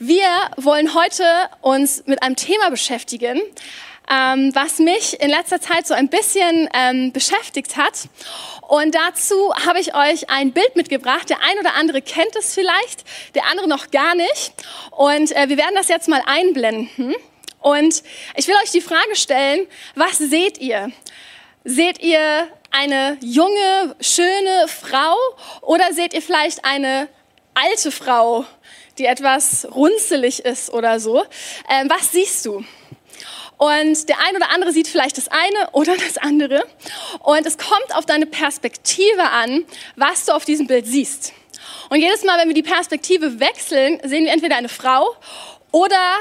Wir wollen heute uns mit einem Thema beschäftigen, ähm, was mich in letzter Zeit so ein bisschen ähm, beschäftigt hat. Und dazu habe ich euch ein Bild mitgebracht. Der ein oder andere kennt es vielleicht, der andere noch gar nicht. Und äh, wir werden das jetzt mal einblenden. Und ich will euch die Frage stellen, was seht ihr? Seht ihr eine junge, schöne Frau oder seht ihr vielleicht eine alte Frau, die etwas runzelig ist oder so. Ähm, was siehst du? Und der ein oder andere sieht vielleicht das eine oder das andere. Und es kommt auf deine Perspektive an, was du auf diesem Bild siehst. Und jedes Mal, wenn wir die Perspektive wechseln, sehen wir entweder eine Frau oder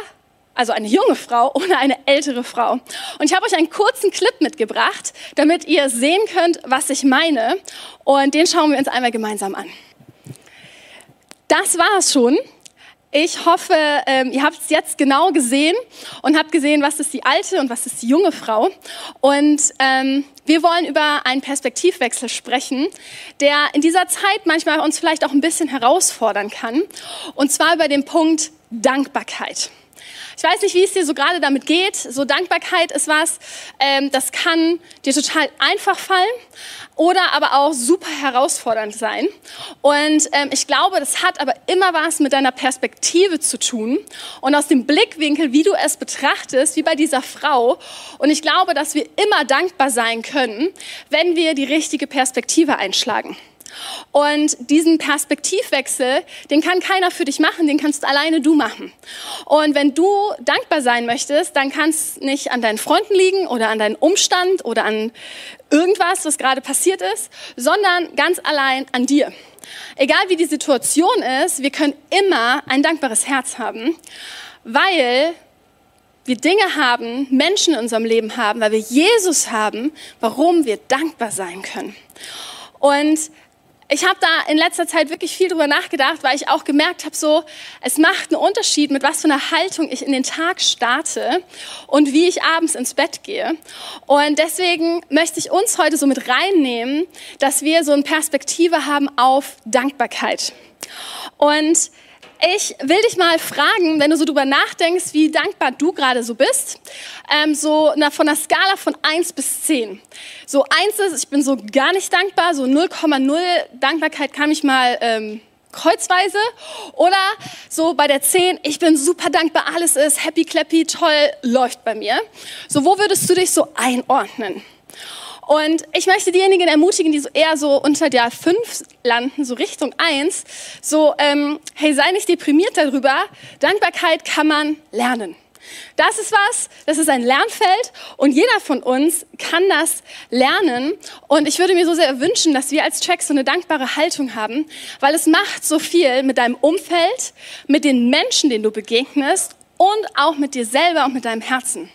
also eine junge Frau oder eine ältere Frau. Und ich habe euch einen kurzen Clip mitgebracht, damit ihr sehen könnt, was ich meine. Und den schauen wir uns einmal gemeinsam an. Das war es schon. Ich hoffe, ähm, ihr habt es jetzt genau gesehen und habt gesehen, was ist die alte und was ist die junge Frau. Und ähm, wir wollen über einen Perspektivwechsel sprechen, der in dieser Zeit manchmal uns vielleicht auch ein bisschen herausfordern kann. Und zwar über den Punkt Dankbarkeit. Ich weiß nicht, wie es dir so gerade damit geht. So Dankbarkeit ist was, ähm, das kann dir total einfach fallen oder aber auch super herausfordernd sein. Und ähm, ich glaube, das hat aber immer was mit deiner Perspektive zu tun und aus dem Blickwinkel, wie du es betrachtest, wie bei dieser Frau. Und ich glaube, dass wir immer dankbar sein können, wenn wir die richtige Perspektive einschlagen. Und diesen Perspektivwechsel, den kann keiner für dich machen, den kannst alleine du machen. Und wenn du dankbar sein möchtest, dann kann es nicht an deinen Freunden liegen oder an deinem Umstand oder an irgendwas, was gerade passiert ist, sondern ganz allein an dir. Egal wie die Situation ist, wir können immer ein dankbares Herz haben, weil wir Dinge haben, Menschen in unserem Leben haben, weil wir Jesus haben, warum wir dankbar sein können. Und ich habe da in letzter Zeit wirklich viel drüber nachgedacht, weil ich auch gemerkt habe, so es macht einen Unterschied, mit was für einer Haltung ich in den Tag starte und wie ich abends ins Bett gehe. Und deswegen möchte ich uns heute so mit reinnehmen, dass wir so eine Perspektive haben auf Dankbarkeit. Und ich will dich mal fragen, wenn du so drüber nachdenkst, wie dankbar du gerade so bist, ähm, so na, von einer Skala von 1 bis 10. So 1 ist, ich bin so gar nicht dankbar, so 0,0 Dankbarkeit kann ich mal ähm, kreuzweise. Oder so bei der 10, ich bin super dankbar, alles ist happy, clappy, toll, läuft bei mir. So, wo würdest du dich so einordnen? Und ich möchte diejenigen ermutigen, die so eher so unter der 5 landen, so Richtung 1, so, ähm, hey, sei nicht deprimiert darüber. Dankbarkeit kann man lernen. Das ist was, das ist ein Lernfeld und jeder von uns kann das lernen. Und ich würde mir so sehr wünschen, dass wir als Track so eine dankbare Haltung haben, weil es macht so viel mit deinem Umfeld, mit den Menschen, denen du begegnest und auch mit dir selber und mit deinem Herzen.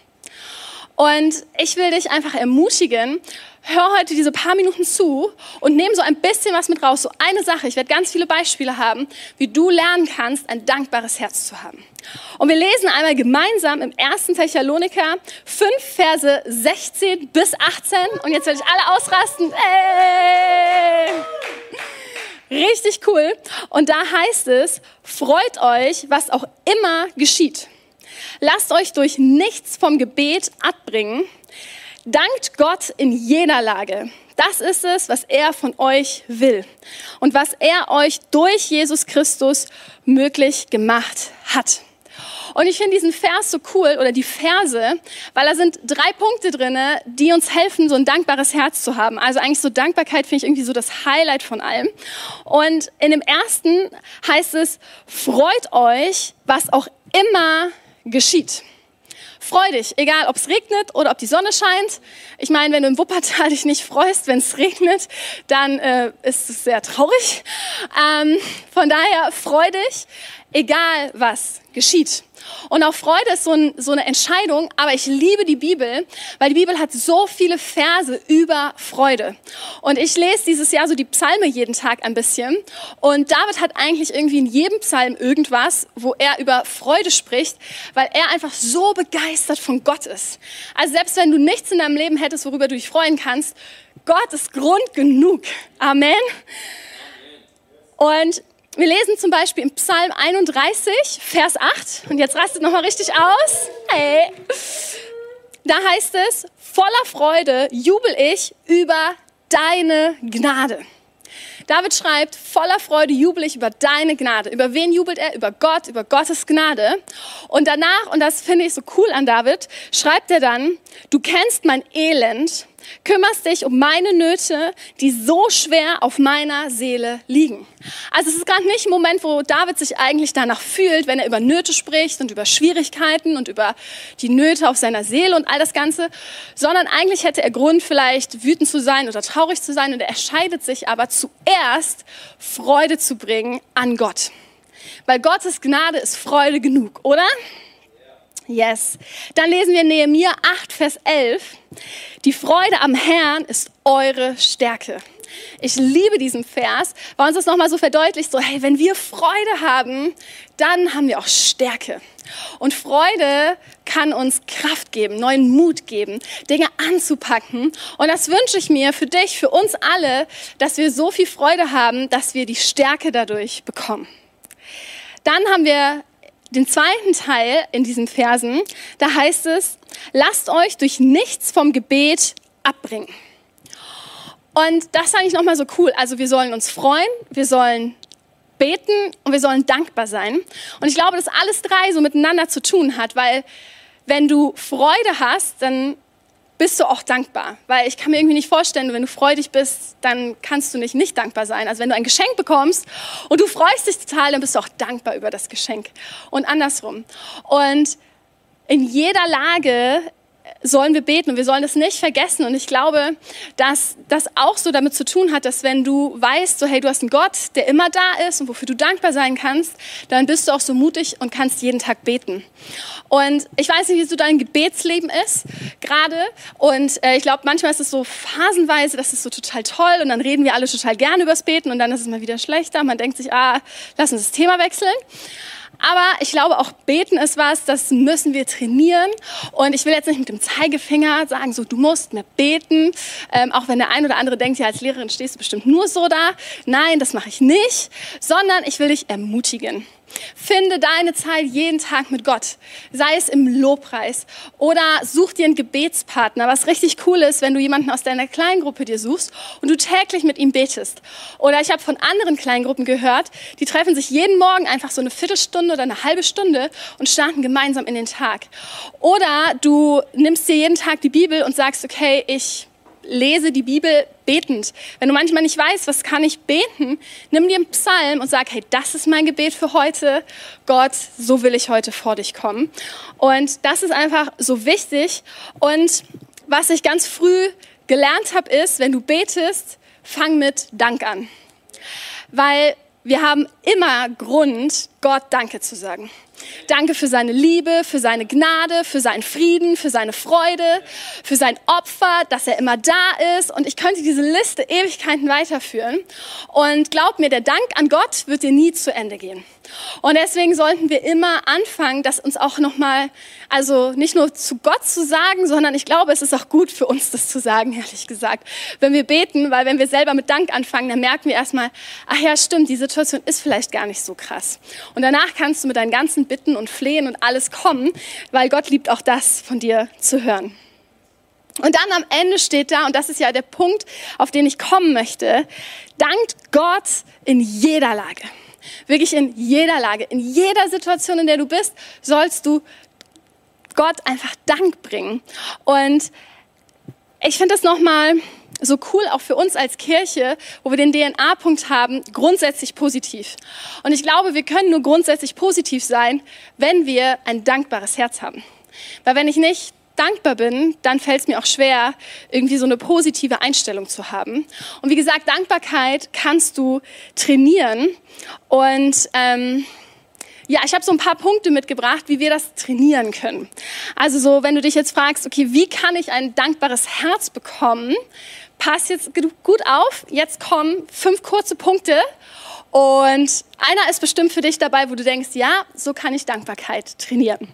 Und ich will dich einfach ermutigen, hör heute diese paar Minuten zu und nimm so ein bisschen was mit raus. So eine Sache, ich werde ganz viele Beispiele haben, wie du lernen kannst, ein dankbares Herz zu haben. Und wir lesen einmal gemeinsam im 1. Thessaloniker 5 Verse 16 bis 18. Und jetzt werde ich alle ausrasten. Ey! Richtig cool. Und da heißt es, freut euch, was auch immer geschieht. Lasst euch durch nichts vom Gebet abbringen. Dankt Gott in jeder Lage. Das ist es, was er von euch will und was er euch durch Jesus Christus möglich gemacht hat. Und ich finde diesen Vers so cool oder die Verse, weil da sind drei Punkte drin, die uns helfen, so ein dankbares Herz zu haben. Also eigentlich so Dankbarkeit finde ich irgendwie so das Highlight von allem. Und in dem ersten heißt es, freut euch, was auch immer geschieht. Freu dich, egal ob es regnet oder ob die Sonne scheint. Ich meine, wenn du im Wuppertal dich nicht freust, wenn es regnet, dann äh, ist es sehr traurig. Ähm, von daher freu dich, egal was geschieht. Und auch Freude ist so, ein, so, eine Entscheidung, aber ich liebe die Bibel, weil die Bibel hat so viele Verse über Freude. Und ich lese dieses Jahr so die Psalme jeden Tag ein bisschen. Und David hat eigentlich irgendwie in jedem Psalm irgendwas, wo er über Freude spricht, weil er einfach so begeistert von Gott ist. Also selbst wenn du nichts in deinem Leben hättest, worüber du dich freuen kannst, Gott ist Grund genug. Amen. Und wir lesen zum Beispiel im Psalm 31, Vers 8. Und jetzt rastet nochmal richtig aus. Hey. Da heißt es, voller Freude jubel ich über deine Gnade. David schreibt, voller Freude jubel ich über deine Gnade. Über wen jubelt er? Über Gott, über Gottes Gnade. Und danach, und das finde ich so cool an David, schreibt er dann, du kennst mein Elend kümmerst dich um meine Nöte, die so schwer auf meiner Seele liegen. Also es ist gerade nicht ein Moment, wo David sich eigentlich danach fühlt, wenn er über Nöte spricht und über Schwierigkeiten und über die Nöte auf seiner Seele und all das Ganze, sondern eigentlich hätte er Grund, vielleicht wütend zu sein oder traurig zu sein und er entscheidet sich aber zuerst, Freude zu bringen an Gott. Weil Gottes Gnade ist Freude genug, oder? Yes. Dann lesen wir Nehemiah 8, Vers 11. Die Freude am Herrn ist eure Stärke. Ich liebe diesen Vers, weil uns das nochmal so verdeutlicht, so, hey, wenn wir Freude haben, dann haben wir auch Stärke. Und Freude kann uns Kraft geben, neuen Mut geben, Dinge anzupacken. Und das wünsche ich mir für dich, für uns alle, dass wir so viel Freude haben, dass wir die Stärke dadurch bekommen. Dann haben wir den zweiten Teil in diesen Versen, da heißt es, lasst euch durch nichts vom Gebet abbringen. Und das fand ich nochmal so cool. Also wir sollen uns freuen, wir sollen beten und wir sollen dankbar sein. Und ich glaube, dass alles drei so miteinander zu tun hat, weil wenn du Freude hast, dann bist du auch dankbar. Weil ich kann mir irgendwie nicht vorstellen, wenn du freudig bist, dann kannst du nicht nicht dankbar sein. Also wenn du ein Geschenk bekommst und du freust dich total, dann bist du auch dankbar über das Geschenk. Und andersrum. Und in jeder Lage sollen wir beten und wir sollen das nicht vergessen. Und ich glaube, dass das auch so damit zu tun hat, dass wenn du weißt, so hey, du hast einen Gott, der immer da ist und wofür du dankbar sein kannst, dann bist du auch so mutig und kannst jeden Tag beten. Und ich weiß nicht, wie so dein Gebetsleben ist gerade. Und äh, ich glaube, manchmal ist es so phasenweise, das ist so total toll und dann reden wir alle total gerne übers Beten und dann ist es mal wieder schlechter. Man denkt sich, ah, lass uns das Thema wechseln. Aber ich glaube, auch beten ist was, das müssen wir trainieren. Und ich will jetzt nicht mit dem Zeigefinger sagen, so du musst mehr beten, ähm, auch wenn der ein oder andere denkt, ja als Lehrerin stehst du bestimmt nur so da. Nein, das mache ich nicht, sondern ich will dich ermutigen. Finde deine Zeit jeden Tag mit Gott, sei es im Lobpreis oder such dir einen Gebetspartner, was richtig cool ist, wenn du jemanden aus deiner Kleingruppe dir suchst und du täglich mit ihm betest. Oder ich habe von anderen Kleingruppen gehört, die treffen sich jeden Morgen einfach so eine Viertelstunde oder eine halbe Stunde und starten gemeinsam in den Tag. Oder du nimmst dir jeden Tag die Bibel und sagst, okay, ich lese die Bibel betend. Wenn du manchmal nicht weißt, was kann ich beten, nimm dir einen Psalm und sag, hey, das ist mein Gebet für heute. Gott, so will ich heute vor dich kommen. Und das ist einfach so wichtig. Und was ich ganz früh gelernt habe, ist, wenn du betest, fang mit Dank an. Weil wir haben immer Grund, Gott Danke zu sagen. Danke für seine Liebe, für seine Gnade, für seinen Frieden, für seine Freude, für sein Opfer, dass er immer da ist. Und ich könnte diese Liste Ewigkeiten weiterführen. Und glaub mir, der Dank an Gott wird dir nie zu Ende gehen. Und deswegen sollten wir immer anfangen, das uns auch nochmal, also nicht nur zu Gott zu sagen, sondern ich glaube, es ist auch gut für uns, das zu sagen, ehrlich gesagt. Wenn wir beten, weil wenn wir selber mit Dank anfangen, dann merken wir erstmal, ach ja, stimmt, die Situation ist vielleicht gar nicht so krass. Und danach kannst du mit deinen ganzen Bitten und Flehen und alles kommen, weil Gott liebt auch das von dir zu hören. Und dann am Ende steht da, und das ist ja der Punkt, auf den ich kommen möchte, dankt Gott in jeder Lage. Wirklich in jeder Lage, in jeder Situation, in der du bist, sollst du Gott einfach Dank bringen. Und ich finde das nochmal so cool auch für uns als Kirche, wo wir den DNA-Punkt haben, grundsätzlich positiv. Und ich glaube, wir können nur grundsätzlich positiv sein, wenn wir ein dankbares Herz haben. Weil wenn ich nicht dankbar bin, dann fällt es mir auch schwer, irgendwie so eine positive Einstellung zu haben. Und wie gesagt, Dankbarkeit kannst du trainieren. Und ähm, ja, ich habe so ein paar Punkte mitgebracht, wie wir das trainieren können. Also so, wenn du dich jetzt fragst, okay, wie kann ich ein dankbares Herz bekommen? Pass jetzt gut auf, jetzt kommen fünf kurze Punkte und einer ist bestimmt für dich dabei, wo du denkst, ja, so kann ich Dankbarkeit trainieren.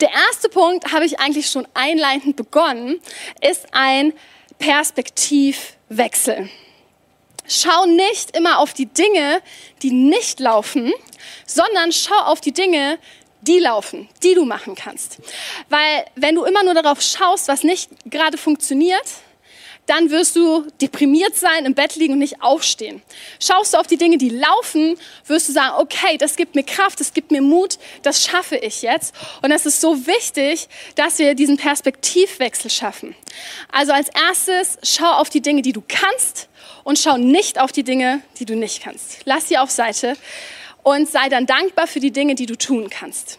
Der erste Punkt habe ich eigentlich schon einleitend begonnen, ist ein Perspektivwechsel. schau nicht immer auf die Dinge, die nicht laufen, sondern schau auf die Dinge, die laufen, die du machen kannst. Weil wenn du immer nur darauf schaust, was nicht gerade funktioniert, dann wirst du deprimiert sein, im Bett liegen und nicht aufstehen. Schaust du auf die Dinge, die laufen, wirst du sagen, okay, das gibt mir Kraft, das gibt mir Mut, das schaffe ich jetzt. Und es ist so wichtig, dass wir diesen Perspektivwechsel schaffen. Also als erstes, schau auf die Dinge, die du kannst und schau nicht auf die Dinge, die du nicht kannst. Lass sie auf Seite und sei dann dankbar für die Dinge, die du tun kannst.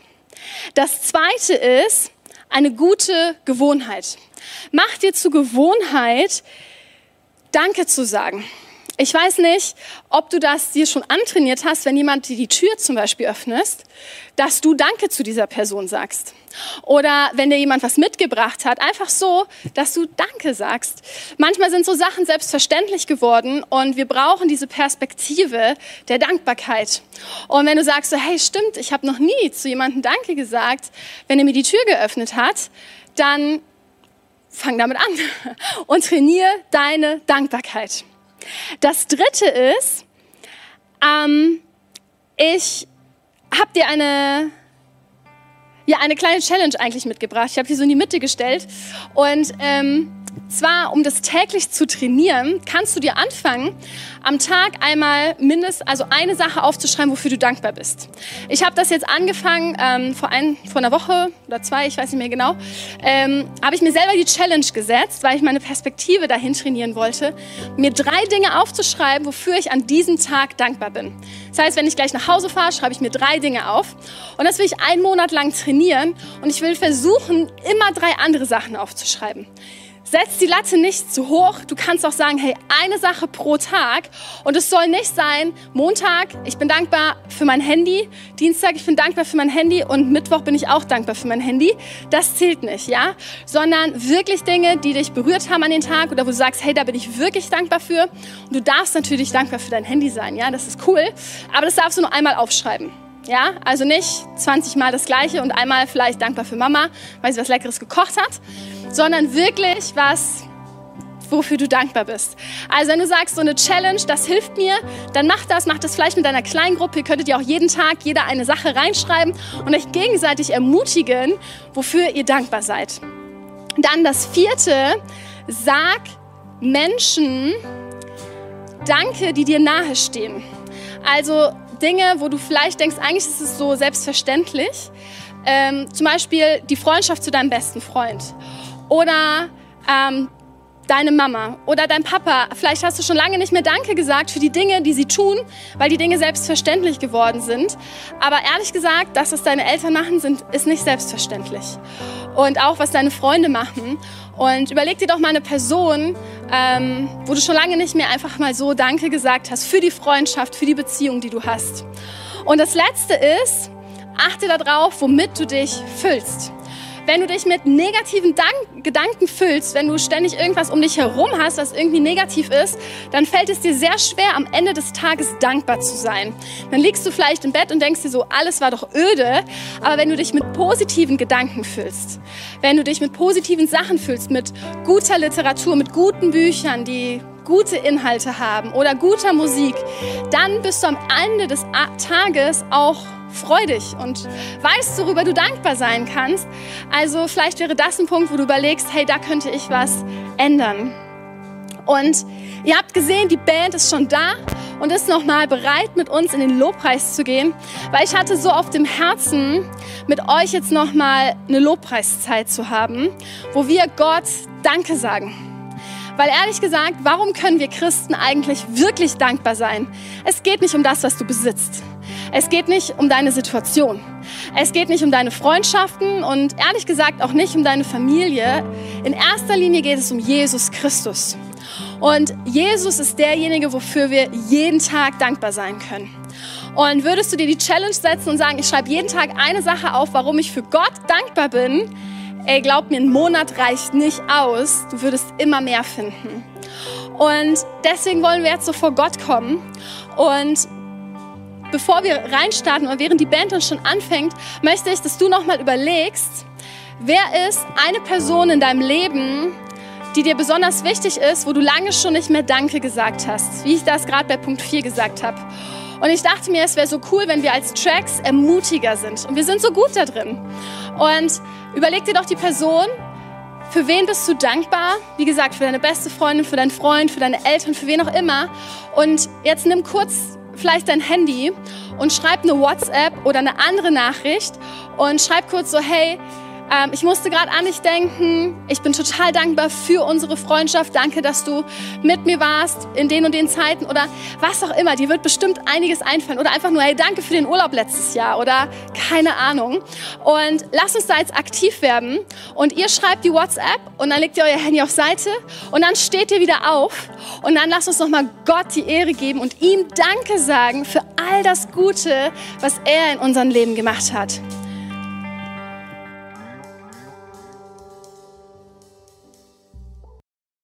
Das zweite ist eine gute Gewohnheit. Mach dir zur Gewohnheit, Danke zu sagen. Ich weiß nicht, ob du das dir schon antrainiert hast, wenn jemand dir die Tür zum Beispiel öffnest, dass du Danke zu dieser Person sagst. Oder wenn dir jemand was mitgebracht hat, einfach so, dass du Danke sagst. Manchmal sind so Sachen selbstverständlich geworden und wir brauchen diese Perspektive der Dankbarkeit. Und wenn du sagst so, hey, stimmt, ich habe noch nie zu jemandem Danke gesagt, wenn er mir die Tür geöffnet hat, dann fang damit an und trainiere deine Dankbarkeit. Das dritte ist, ähm, ich habe dir eine, ja, eine kleine Challenge eigentlich mitgebracht. Ich habe die so in die Mitte gestellt und ähm, zwar, um das täglich zu trainieren, kannst du dir anfangen, am Tag einmal mindestens, also eine Sache aufzuschreiben, wofür du dankbar bist. Ich habe das jetzt angefangen, ähm, vor, ein, vor einer Woche oder zwei, ich weiß nicht mehr genau, ähm, habe ich mir selber die Challenge gesetzt, weil ich meine Perspektive dahin trainieren wollte, mir drei Dinge aufzuschreiben, wofür ich an diesem Tag dankbar bin. Das heißt, wenn ich gleich nach Hause fahre, schreibe ich mir drei Dinge auf. Und das will ich einen Monat lang trainieren und ich will versuchen, immer drei andere Sachen aufzuschreiben. Setz die Latte nicht zu hoch. Du kannst auch sagen, hey, eine Sache pro Tag. Und es soll nicht sein, Montag, ich bin dankbar für mein Handy. Dienstag, ich bin dankbar für mein Handy. Und Mittwoch bin ich auch dankbar für mein Handy. Das zählt nicht, ja? Sondern wirklich Dinge, die dich berührt haben an den Tag oder wo du sagst, hey, da bin ich wirklich dankbar für. Und du darfst natürlich dankbar für dein Handy sein, ja? Das ist cool. Aber das darfst du nur einmal aufschreiben. Ja, also nicht 20 Mal das Gleiche und einmal vielleicht dankbar für Mama, weil sie was Leckeres gekocht hat, sondern wirklich was, wofür du dankbar bist. Also wenn du sagst, so eine Challenge, das hilft mir, dann mach das, mach das vielleicht mit deiner Kleingruppe. Ihr könntet ja auch jeden Tag jeder eine Sache reinschreiben und euch gegenseitig ermutigen, wofür ihr dankbar seid. Dann das vierte, sag Menschen Danke, die dir nahe stehen. Also Dinge, wo du vielleicht denkst, eigentlich ist es so selbstverständlich. Ähm, zum Beispiel die Freundschaft zu deinem besten Freund oder ähm, deine Mama oder dein Papa. Vielleicht hast du schon lange nicht mehr Danke gesagt für die Dinge, die sie tun, weil die Dinge selbstverständlich geworden sind. Aber ehrlich gesagt, das, was deine Eltern machen, sind, ist nicht selbstverständlich. Und auch, was deine Freunde machen. Und überleg dir doch mal eine Person, ähm, wo du schon lange nicht mehr einfach mal so Danke gesagt hast für die Freundschaft, für die Beziehung, die du hast. Und das Letzte ist, achte darauf, womit du dich füllst. Wenn du dich mit negativen Dank Gedanken füllst, wenn du ständig irgendwas um dich herum hast, was irgendwie negativ ist, dann fällt es dir sehr schwer, am Ende des Tages dankbar zu sein. Dann liegst du vielleicht im Bett und denkst dir so, alles war doch öde. Aber wenn du dich mit positiven Gedanken füllst, wenn du dich mit positiven Sachen füllst, mit guter Literatur, mit guten Büchern, die gute Inhalte haben oder guter Musik, dann bist du am Ende des Tages auch freudig und weißt, worüber du dankbar sein kannst. Also vielleicht wäre das ein Punkt, wo du überlegst, hey, da könnte ich was ändern. Und ihr habt gesehen, die Band ist schon da und ist nochmal bereit, mit uns in den Lobpreis zu gehen, weil ich hatte so auf dem Herzen, mit euch jetzt nochmal eine Lobpreiszeit zu haben, wo wir Gott Danke sagen. Weil ehrlich gesagt, warum können wir Christen eigentlich wirklich dankbar sein? Es geht nicht um das, was du besitzt. Es geht nicht um deine Situation. Es geht nicht um deine Freundschaften und ehrlich gesagt auch nicht um deine Familie. In erster Linie geht es um Jesus Christus. Und Jesus ist derjenige, wofür wir jeden Tag dankbar sein können. Und würdest du dir die Challenge setzen und sagen, ich schreibe jeden Tag eine Sache auf, warum ich für Gott dankbar bin, ey, glaub mir, ein Monat reicht nicht aus. Du würdest immer mehr finden. Und deswegen wollen wir jetzt so vor Gott kommen und bevor wir reinstarten und während die Band dann schon anfängt, möchte ich, dass du nochmal überlegst, wer ist eine Person in deinem Leben, die dir besonders wichtig ist, wo du lange schon nicht mehr Danke gesagt hast, wie ich das gerade bei Punkt 4 gesagt habe. Und ich dachte mir, es wäre so cool, wenn wir als Tracks ermutiger sind. Und wir sind so gut da drin. Und überleg dir doch die Person, für wen bist du dankbar? Wie gesagt, für deine beste Freundin, für deinen Freund, für deine Eltern, für wen auch immer. Und jetzt nimm kurz vielleicht dein Handy und schreib eine WhatsApp oder eine andere Nachricht und schreib kurz so, hey, ähm, ich musste gerade an dich denken. Ich bin total dankbar für unsere Freundschaft. Danke, dass du mit mir warst in den und den Zeiten oder was auch immer. Dir wird bestimmt einiges einfallen. Oder einfach nur, hey, danke für den Urlaub letztes Jahr oder keine Ahnung. Und lass uns da jetzt aktiv werden. Und ihr schreibt die WhatsApp und dann legt ihr euer Handy auf Seite und dann steht ihr wieder auf und dann lasst uns nochmal Gott die Ehre geben und ihm Danke sagen für all das Gute, was er in unserem Leben gemacht hat.